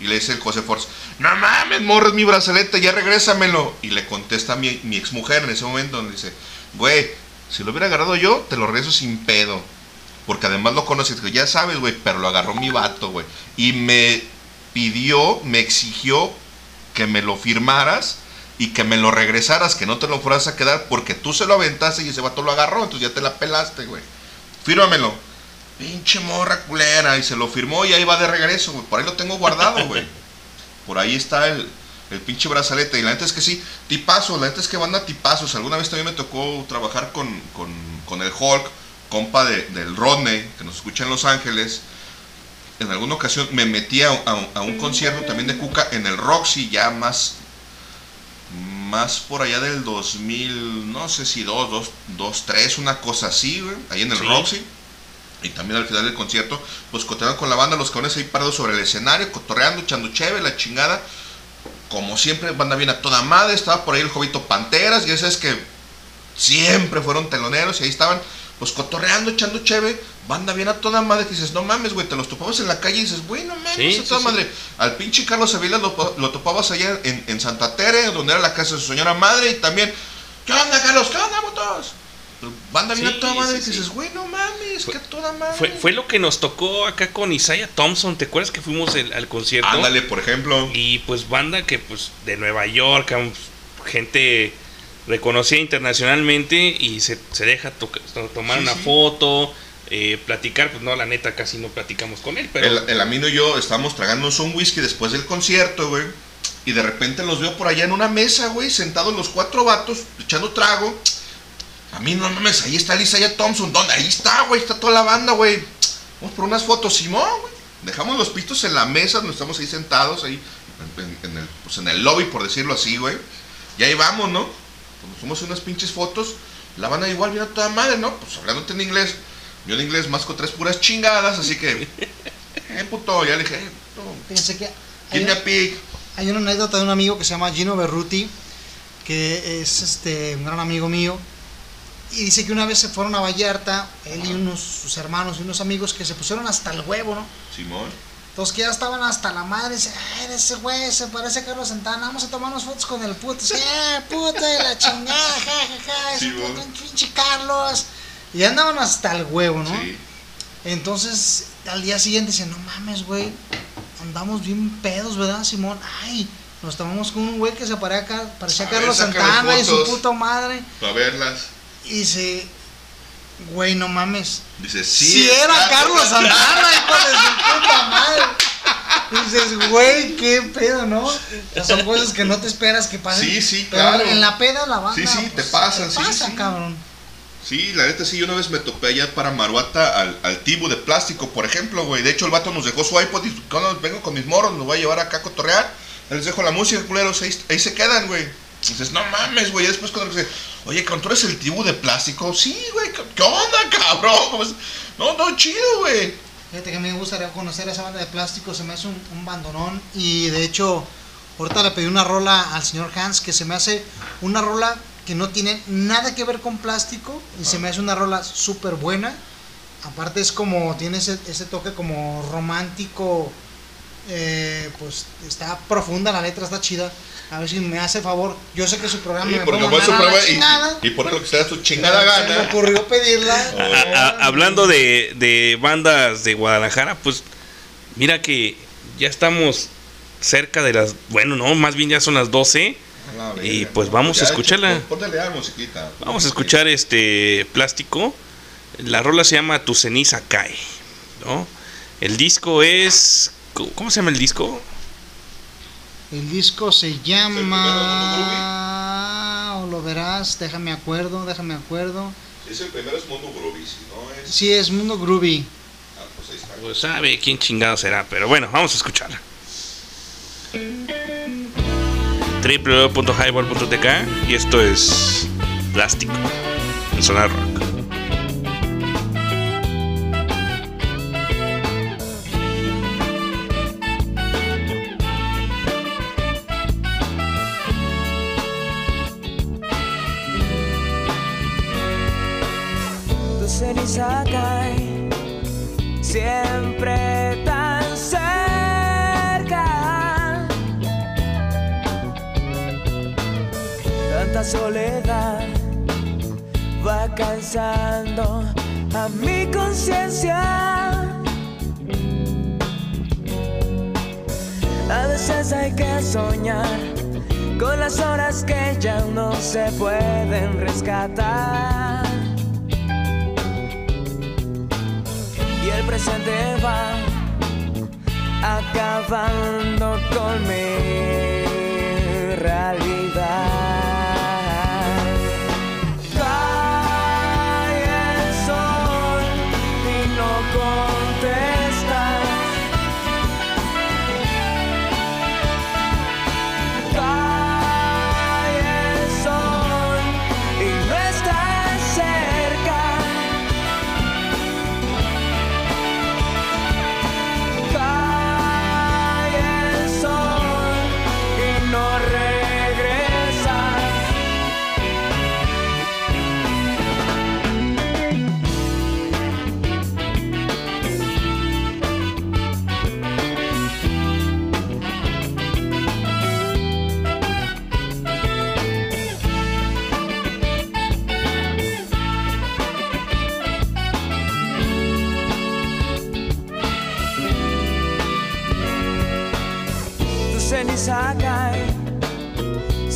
Y le dice el José Force, no mames, morro, es mi brazalete, ya regrésamelo. Y le contesta mi, mi ex mujer en ese momento, donde dice, güey, si lo hubiera agarrado yo, te lo regreso sin pedo. Porque además lo conoces, que ya sabes, güey, pero lo agarró mi vato, güey. Y me pidió, me exigió que me lo firmaras y que me lo regresaras, que no te lo fueras a quedar porque tú se lo aventaste y ese vato lo agarró, entonces ya te la pelaste, güey. Fírmamelo. Pinche morra culera. Y se lo firmó y ahí va de regreso, güey. Por ahí lo tengo guardado, güey. Por ahí está el, el pinche brazalete. Y la neta es que sí, tipazos, la neta es que banda tipazos. Alguna vez también me tocó trabajar con, con, con el Hulk, compa de- del Rodney, que nos escucha en Los Ángeles. En alguna ocasión me metí a, a- a un concierto también de Cuca en el Roxy, ya más, más por allá del 2000, no sé si 2, 2, 2 3, una cosa así, güey, ahí en el Sí. Roxy. Y también al final del concierto, pues cotorreando con la banda, los cabrones ahí parados sobre el escenario, cotorreando, echando cheve, la chingada. Como siempre, banda bien a toda madre, estaba por ahí el Jovito Panteras, y ya sabes que siempre fueron teloneros y ahí estaban, pues cotorreando, echando cheve, banda bien a toda madre, que dices, no mames, güey, te los topabas en la calle y dices, güey, no mames, Sí, a toda sí. madre. Al pinche Carlos Avila lo, lo topabas allá en, en Santa Tere, donde era la casa de su señora madre, y también, ¿qué onda, Carlos? ¿Qué onda, motos? Banda bien a toda madre, que dices, güey, no mames, Fue- que a toda madre. Fue, fue lo que nos tocó acá con Isaiah Thompson. ¿Te acuerdas que fuimos el- al concierto? Ándale, por ejemplo. Y pues banda que pues de Nueva York, gente reconocida internacionalmente y se, se deja to- tomar Sí, una sí. foto, eh, platicar, pues no, la neta casi no platicamos con él, pero El, el Amino y yo estábamos tragándonos un whisky después del concierto, güey. Y de repente los veo por allá en una mesa, güey, sentados los cuatro vatos, echando trago. A mí no mames, ahí está Lisa Thompson. ¿Dónde? Ahí está, güey, está toda la banda, güey. Vamos por unas fotos, Simón, güey. Dejamos los pitos en la mesa, nos estamos ahí sentados, ahí en, en el, pues en el lobby, por decirlo así, güey. Y ahí vamos, ¿no? Nos fuimos unas pinches fotos. La banda igual viene a toda madre, ¿no? Pues hablándote en inglés. Yo en inglés más con tres puras chingadas, así que. Eh, puto, ya le dije, eh, puto, Fíjense que hay, give me a pig. hay una anécdota de un amigo que se llama Gino Berruti, que es este un gran amigo mío. Y dice que una vez se fueron a Vallarta, él y unos sus hermanos y unos amigos que se pusieron hasta el huevo, ¿no? Simón. Los que ya estaban hasta la madre, dice, ay, ese güey se parece a Carlos Santana, vamos a tomarnos fotos con el puto. Dice, eh, puta de la chingada, ja, ja, ja, ese Sí, puto bueno. pinche Carlos. Y andaban hasta el huevo, ¿no? Sí. Entonces, al día siguiente dice, no mames, güey, andamos bien pedos, ¿verdad, Simón? Ay, nos tomamos con un güey que se parecía, a Carlos Santana y su puta madre. Para verlas. Y dice, güey, no mames. Dice, sí. Si era Carlos Santana, hijo de su puta madre. Dices, güey, qué pedo, ¿no? Son cosas que no te esperas que pasen. Sí, sí, Pero claro. en la peda la banda. Sí, sí, te pues, pasan, te sí, pasa, sí. cabrón. Sí, la neta sí, yo una vez me topé allá para Maruata al, al tibu de plástico, por ejemplo, güey. De hecho, el vato nos dejó su iPod y cuando vengo con mis morros, nos voy a llevar acá a cotorrear. Les dejo la música, culeros, ahí, ahí se quedan, güey. Dices, no mames, güey. Y Después cuando dice, oye, ¿con tú eres el tibu de plástico? Sí, güey, ¿qué- ¿qué onda, cabrón? ¿Cómo es? No, no, chido, güey. Fíjate que me gustaría conocer a esa banda de plástico, se me hace un, un bandonón. Y de hecho, ahorita le pedí una rola al señor Hans que se me hace una rola que no tiene nada que ver con plástico y se me hace una rola súper buena. Aparte es como, tiene ese, ese toque como romántico, eh, pues está profunda, la letra está chida. A ver si me hace favor. Yo sé que su programa Sí, me porque fue su mandar a la prueba y, y, pone lo que sea su chingada pero Se me gana. ocurrió pedirla. A- a- hablando de, de bandas de Guadalajara, pues mira que ya estamos cerca de las, bueno, no, más bien ya son las 12. A la Y, pues, vamos a escucharla. hecho, Póntale musiquita. Vamos a escuchar este plástico. La rola se llama Tu ceniza cae, ¿no? El disco es ¿cómo se llama el disco? El disco se llama. O lo verás, déjame acuerdo, déjame acuerdo. Es el primero es Mundo Groovy, si no es. Sí, es Mundo Groovy. Ah, pues ahí está. Pues sabe quién chingado será, pero bueno, vamos a escucharla. www.highball.tk y esto es Plástico en Sonar Rock. Siempre tan cerca. Tanta soledad va cansando a mi conciencia. A veces hay que soñar con las horas que ya no se pueden rescatar. El presente va acabando con mi realidad.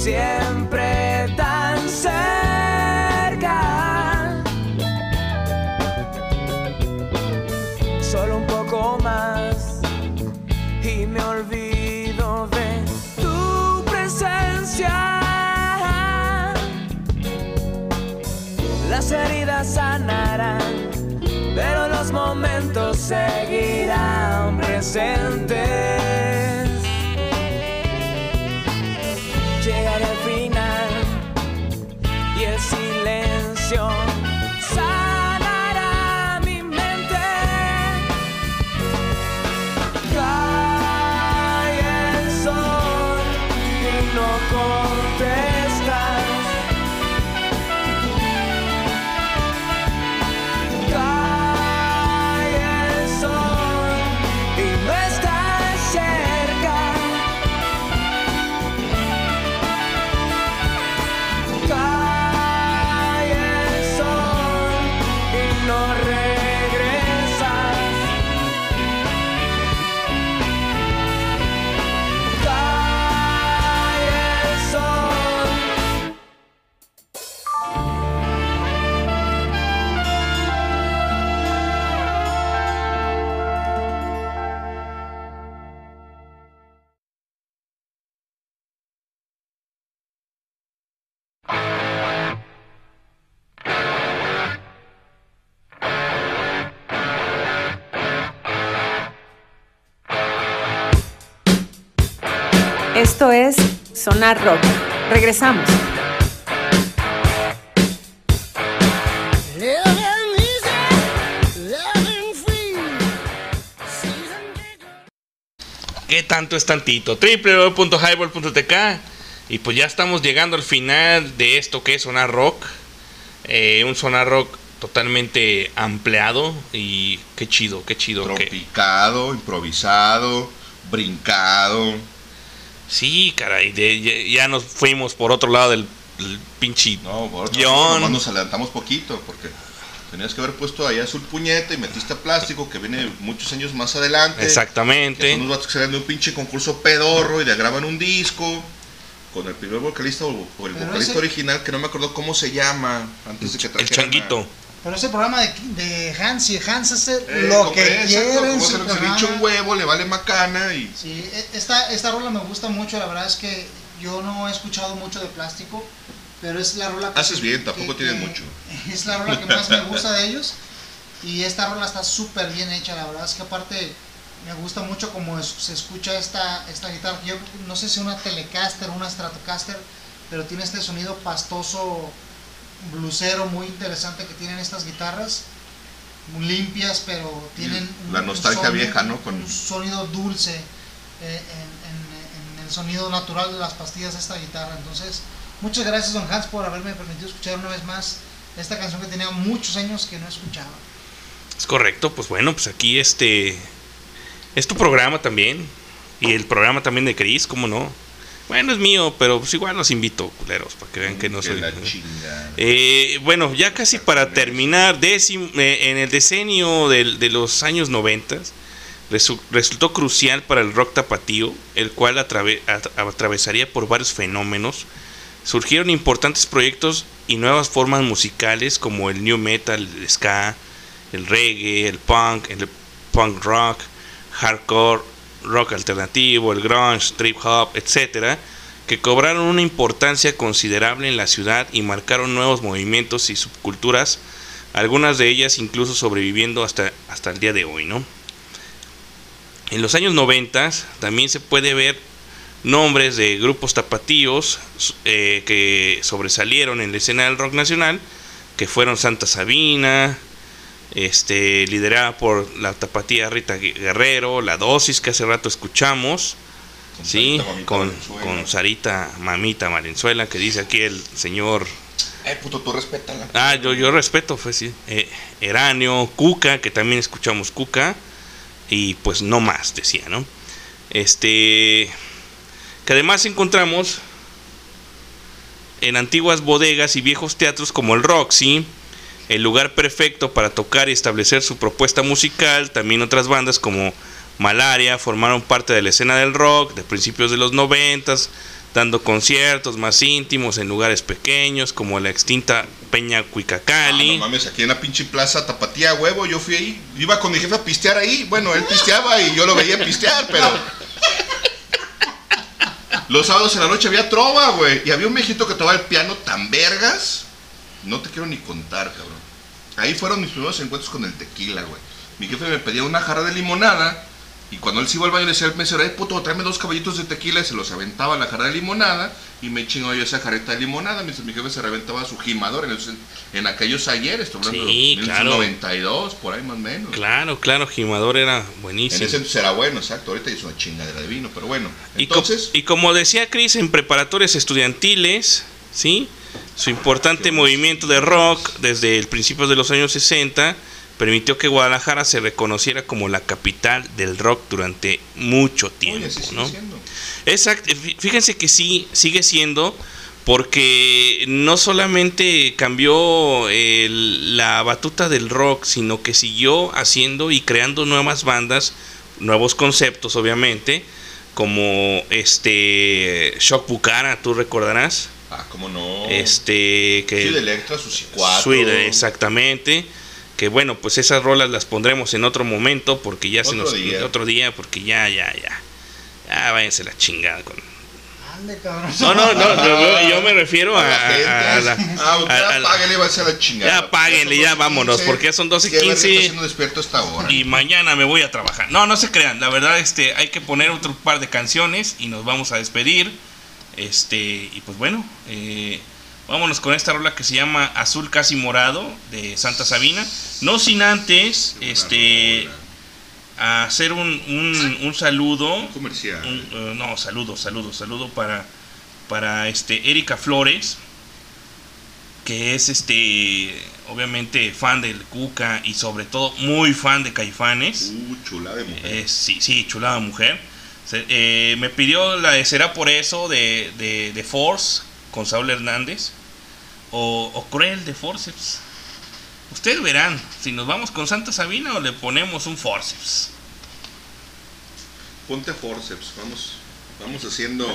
Siempre tan cerca. Solo un poco más y me olvido de tu presencia. Las heridas sanarán, pero los momentos seguirán presentes. Sonar Rock. Regresamos. ¿Qué tanto es tantito? www.highball.tk Y pues ya estamos llegando al final de esto que es Sonar Rock. Eh, un Sonar Rock totalmente ampliado y qué chido, qué chido. que- Tropicado, improvisado, brincado. Sí, caray, de- ya, ya nos fuimos por otro lado del, del pinche No, por otro guion. lado, nomás nos adelantamos poquito porque tenías que haber puesto ahí azul puñete y metiste a plástico que viene muchos años más adelante. Que Exactamente. son unos vatos que salen de un pinche concurso pedorro y le graban un disco con el primer vocalista o, o el Pero vocalista ese- original que no me acuerdo cómo se llama antes de que El changuito. Pero ese programa de, de Hans y Hans hace Eh, lo que quiere en como su se le un huevo, le vale macana y Sí, e- esta, esta rola me gusta mucho, la verdad es que yo no he escuchado mucho de plástico, pero es la rola que... Haces bien, tampoco que- mucho. Es la rola que más me gusta de ellos y esta rola está súper bien hecha, la verdad es que aparte me gusta mucho como es- se escucha esta, esta guitarra, yo no sé si una Telecaster o una Stratocaster, pero tiene este sonido pastoso, blusero muy interesante que tienen estas guitarras, limpias, pero tienen La nostalgia vieja, ¿no? Con- un sonido dulce eh, en, en- en el sonido natural de las pastillas de esta guitarra. Entonces, muchas gracias, don Hans, por haberme permitido escuchar una vez más esta canción que tenía muchos años que no escuchaba. Es correcto, pues bueno, pues aquí este es tu programa también y el programa también de Chris, ¿cómo no? Bueno, es mío, pero pues igual los invito, culeros, para que vean que no soy... la chingada. Eh, bueno, ya casi para terminar, décim- eh, en el decenio del- de los años 90 resu- resultó crucial para el rock tapatío, el cual atrave- at- atravesaría por varios fenómenos. Surgieron importantes proyectos y nuevas formas musicales como el new metal, el ska, el reggae, el punk, el punk rock, hardcore, rock alternativo, el grunge, trip hop, etcétera, que cobraron una importancia considerable en la ciudad y marcaron nuevos movimientos y subculturas, algunas de ellas incluso sobreviviendo hasta, hasta el día de hoy, ¿no? En los años 90 también se puede ver nombres de grupos tapatíos eh, que sobresalieron en la escena del rock nacional, que fueron Santa Sabina, este, liderada por la tapatía Rita Guerrero, La Dosis que hace rato escuchamos, Con sí, Sarita con, con Sarita Mamita Valenzuela, que dice aquí el señor Eh, puto, tú respétala. Ah, yo, yo respeto, pues sí. Eh, Eranio, Cuca, que también escuchamos Cuca. Y pues no más, decía, ¿no? Este. Que además encontramos en antiguas bodegas y viejos teatros como el Roxy, el lugar perfecto para tocar y establecer su propuesta musical. También otras bandas como Malaria formaron parte de la escena del rock de principios de los noventas, dando conciertos más íntimos en lugares pequeños como la extinta Peña Ah, Cuicacali. no mames, aquí en la pinche plaza Tapatía, huevo, yo fui ahí. Iba con mi jefe a pistear ahí. Bueno, él pisteaba y yo lo veía pistear, pero. Los sábados en la noche había trova, güey. Y había un viejito que tocaba el piano tan vergas. No te quiero ni contar, cabrón. Ahí fueron mis primeros encuentros con el tequila, güey. Mi jefe me pedía una jarra de limonada. Y cuando él se iba al baño le decía al mesero, ay puto, tráeme dos caballitos de tequila y se los aventaba la jarra de limonada y me chingaba yo esa jarreta de limonada mientras mi jefe se reventaba su gimador en, el- en aquellos ayeres, estoy hablando Sí, de claro. 1992, por ahí más o menos. Claro, claro, Gimador era En buenísimo. ese entonces era bueno, exacto, ahorita es una chingadera de vino, pero bueno. Y, co- Entonces, y como decía Chris, en preparatorias estudiantiles, ¿sí? Su importante movimiento de rock desde el principio de los años 60 permitió que Guadalajara se reconociera como la capital del rock durante mucho tiempo, oye, ¿no? Exacto, fí- fíjense que sí, sigue siendo, porque no solamente cambió el- la batuta del rock, sino que siguió haciendo y creando nuevas bandas, nuevos conceptos, obviamente, como este Shock Bucara, tú recordarás, Ah, cómo no. este que Sí, de Electra, sus cuatro. Suide, exactamente. Que bueno, pues esas rolas las pondremos en otro momento porque ya se Otro nos día. otro día porque ya ya ya. Ya váyanse la chingada con. No, no, no, yo, yo me refiero a, A la gente, a- a la- ah, a- ya apáguenle, va a ser la chingada. Ya apáguenle, ya vámonos, porque son 12:15. ¿Qué verga está haciendo despierto a esta hora? y mañana me voy a trabajar. No, no se crean, la verdad este hay que poner otro par de canciones y nos vamos a despedir. Este, y pues bueno, eh, vámonos con esta rola que se llama Azul casi morado de Santa Sabina. No sin antes este hacer un, un, un saludo comercial. un, eh, no, saludo, saludo, saludo para, para este Erika Flores, que es este obviamente fan del Cuca y sobre todo muy fan de Caifanes. Uh, chula de mujer. Eh, sí, sí, chulada mujer. Se- eh, me pidió la de Será por eso de, de, de Force con Saúl Hernández o, o Cruel de Forceps. Ustedes verán si nos vamos con Santa Sabina o le ponemos un Forceps. Ponte forceps, vamos, vamos haciendo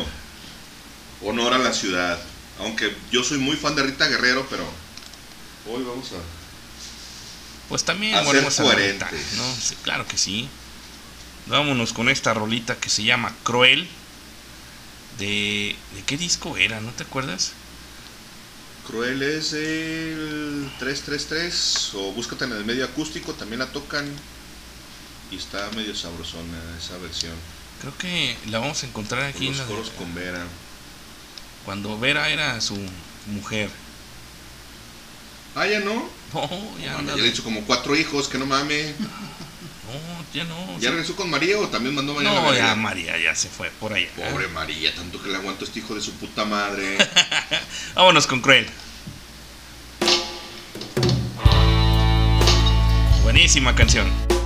honor a la ciudad. Aunque yo soy muy fan de Rita Guerrero, pero hoy vamos a. Pues también A ser a mitad, ¿no? Sí, claro que sí. Vámonos con esta rolita que se llama Cruel. De, ¿De qué disco era? ¿No te acuerdas? Cruel es el 333 o búscate en el medio acústico, también la tocan y está medio sabrosona esa versión. Creo que la vamos a encontrar aquí en los de- coros con Vera. cuando Vera era su mujer. Ah, ya no. No, ya Ya anda le de- he dicho como cuatro hijos, que no mames. No, ya no. ¿Ya regresó con María o también mandó María? No, ya María ya se fue por allá. Pobre María, tanto que le aguanto a este hijo de su puta madre. Vámonos con Cruel. Buenísima canción.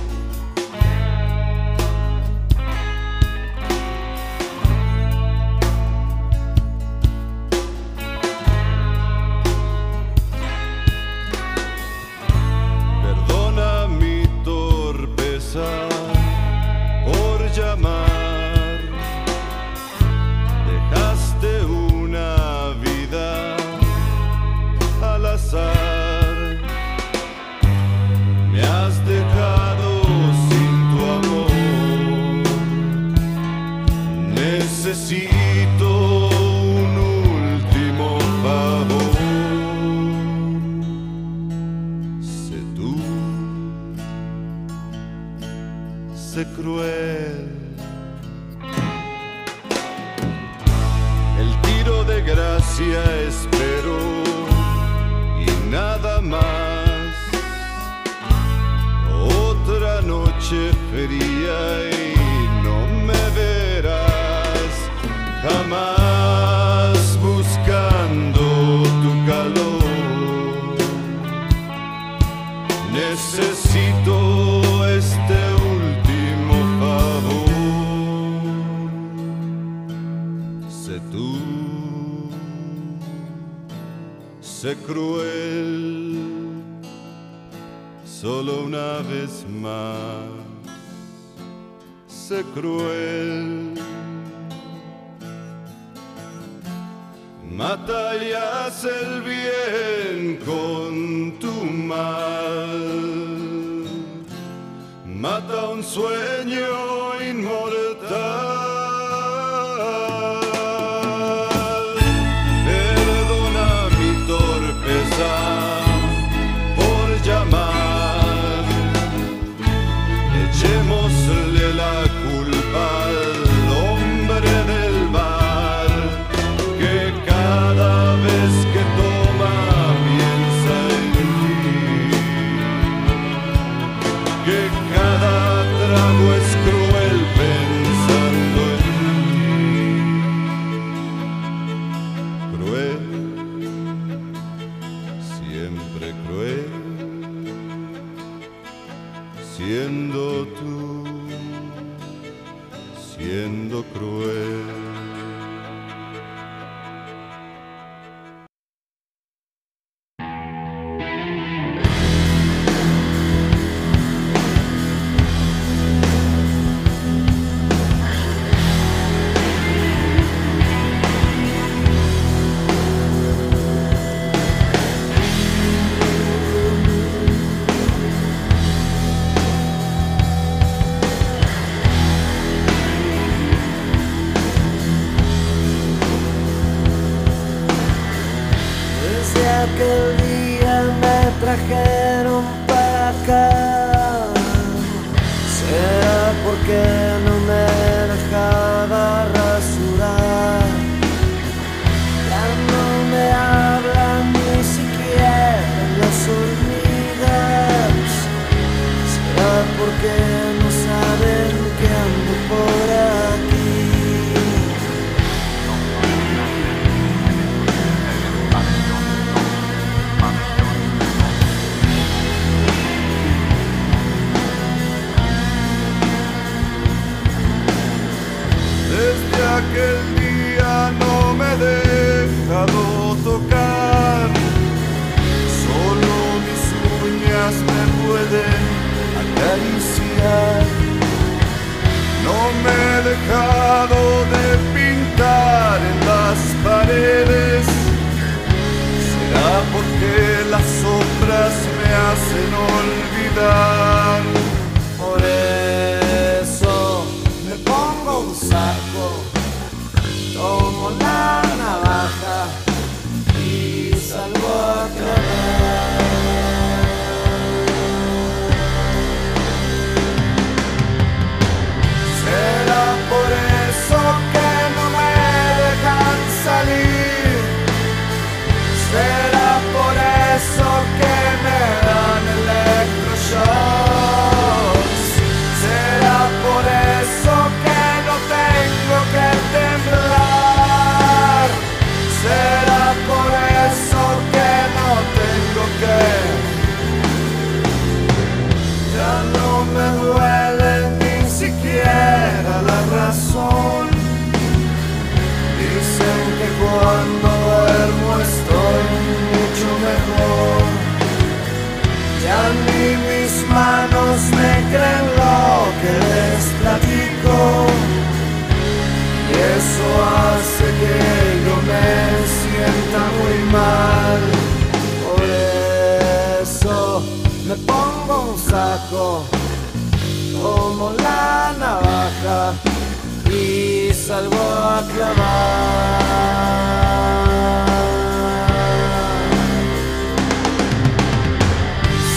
Y salgo a clavar.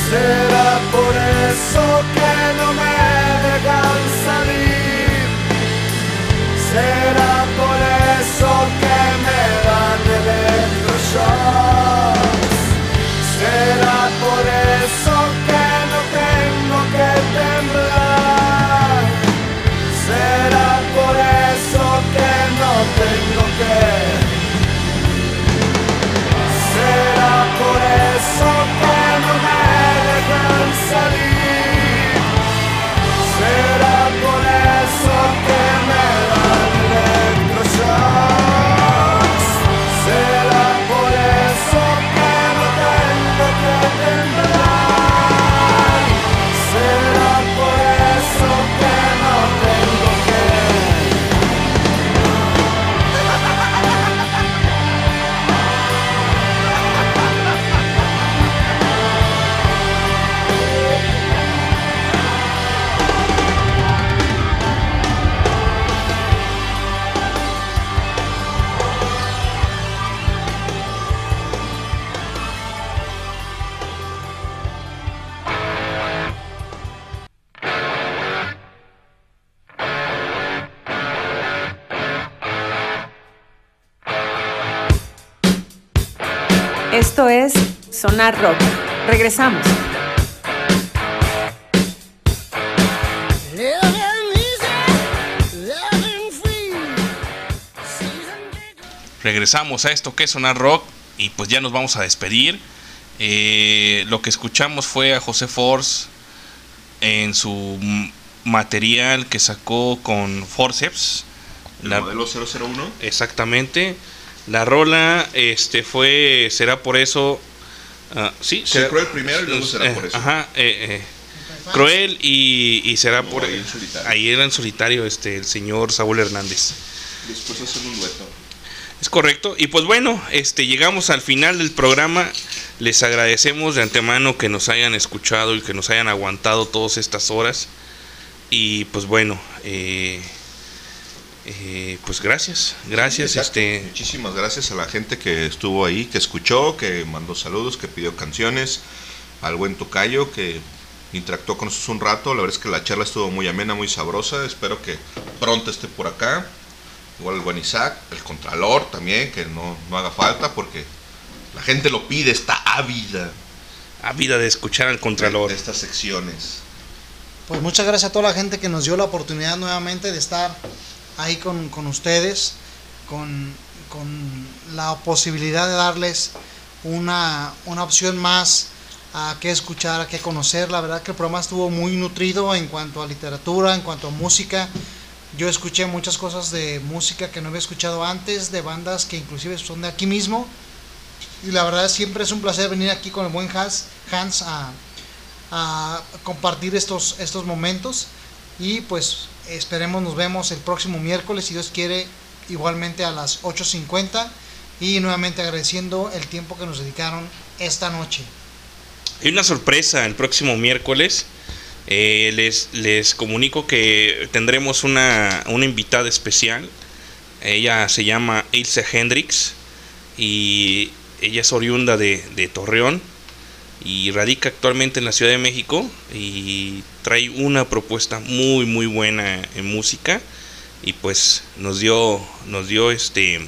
Será por eso que no me dejan salir. Esto es Sonar Rock. Regresamos. Regresamos a esto que es Sonar Rock y pues ya nos vamos a despedir. Eh, lo que escuchamos fue a José Force en su material que sacó con Forceps. El La- modelo 001. Exactamente. La rola este fue será por eso ah, sí, Sí, Cruel primero y luego será eh, por eso. Ajá, eh, eh, Cruel y, y será No, por ahí en ahí era en solitario este el señor Saúl Hernández. Después hacen un dueto. Es correcto. Y pues bueno, este llegamos al final del programa. Les agradecemos de antemano que nos hayan escuchado y que nos hayan aguantado todas estas horas. Y pues bueno, eh, eh, pues gracias, gracias. Este, Muchísimas gracias a la gente que estuvo ahí, que escuchó, que mandó saludos, que pidió canciones. al buen Tocayo que interactuó con nosotros un rato. La verdad es que la charla estuvo muy amena, muy sabrosa. Espero que pronto esté por acá. Igual el buen Isaac, el Contralor también, que no, no haga falta porque la gente lo pide, está ávida Ávida de escuchar al Contralor. de estas secciones. Pues muchas gracias a toda la gente que nos dio la oportunidad nuevamente de estar ahí con, con ustedes, con, con la posibilidad de darles una, una opción más a qué escuchar, a qué conocer. La verdad que el programa estuvo muy nutrido en cuanto a literatura, en cuanto a música. Yo escuché muchas cosas de música que no había escuchado antes, de bandas que inclusive son de aquí mismo. Y la verdad siempre es un placer venir aquí con el buen Hans, Hans a, a compartir estos, estos momentos. Y pues esperemos nos vemos el próximo miércoles, si Dios quiere, igualmente a las 8.50. Y nuevamente agradeciendo el tiempo que nos dedicaron esta noche. Hay una sorpresa el próximo miércoles. Eh, les, les comunico que tendremos una, una invitada especial. Ella se llama Ilse Hendrix y ella es oriunda de, de Torreón y radica actualmente en la Ciudad de México y trae una propuesta muy muy buena en música y pues nos dio nos dio este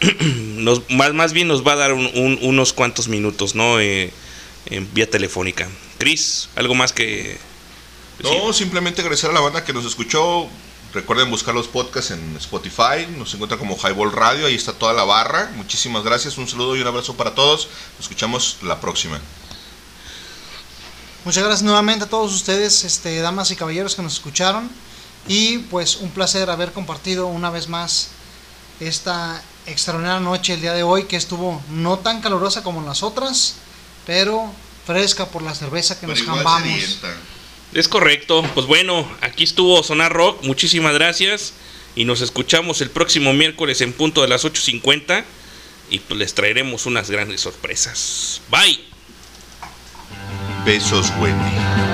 nos, más, más bien nos va a dar un- un- unos cuantos minutos no Eh, en vía telefónica. Chris algo más que No, simplemente agradecer a la banda que nos escuchó. Recuerden buscar los podcasts en Spotify. Nos encuentran como Highball Radio. Ahí está toda la barra. Muchísimas gracias. Un saludo y un abrazo para todos. Nos escuchamos la próxima. Muchas gracias nuevamente a todos ustedes, este, damas y caballeros que nos escucharon. Y pues un placer haber compartido una vez más esta extraordinaria noche el día de hoy que estuvo no tan calurosa como las otras, pero fresca por la cerveza que nos jambamos. Es correcto. Pues bueno, aquí estuvo Sonar Rock. Muchísimas gracias. Y nos escuchamos el próximo miércoles en punto de las 8.50. Y pues les traeremos unas grandes sorpresas. Bye. Besos, Wendy.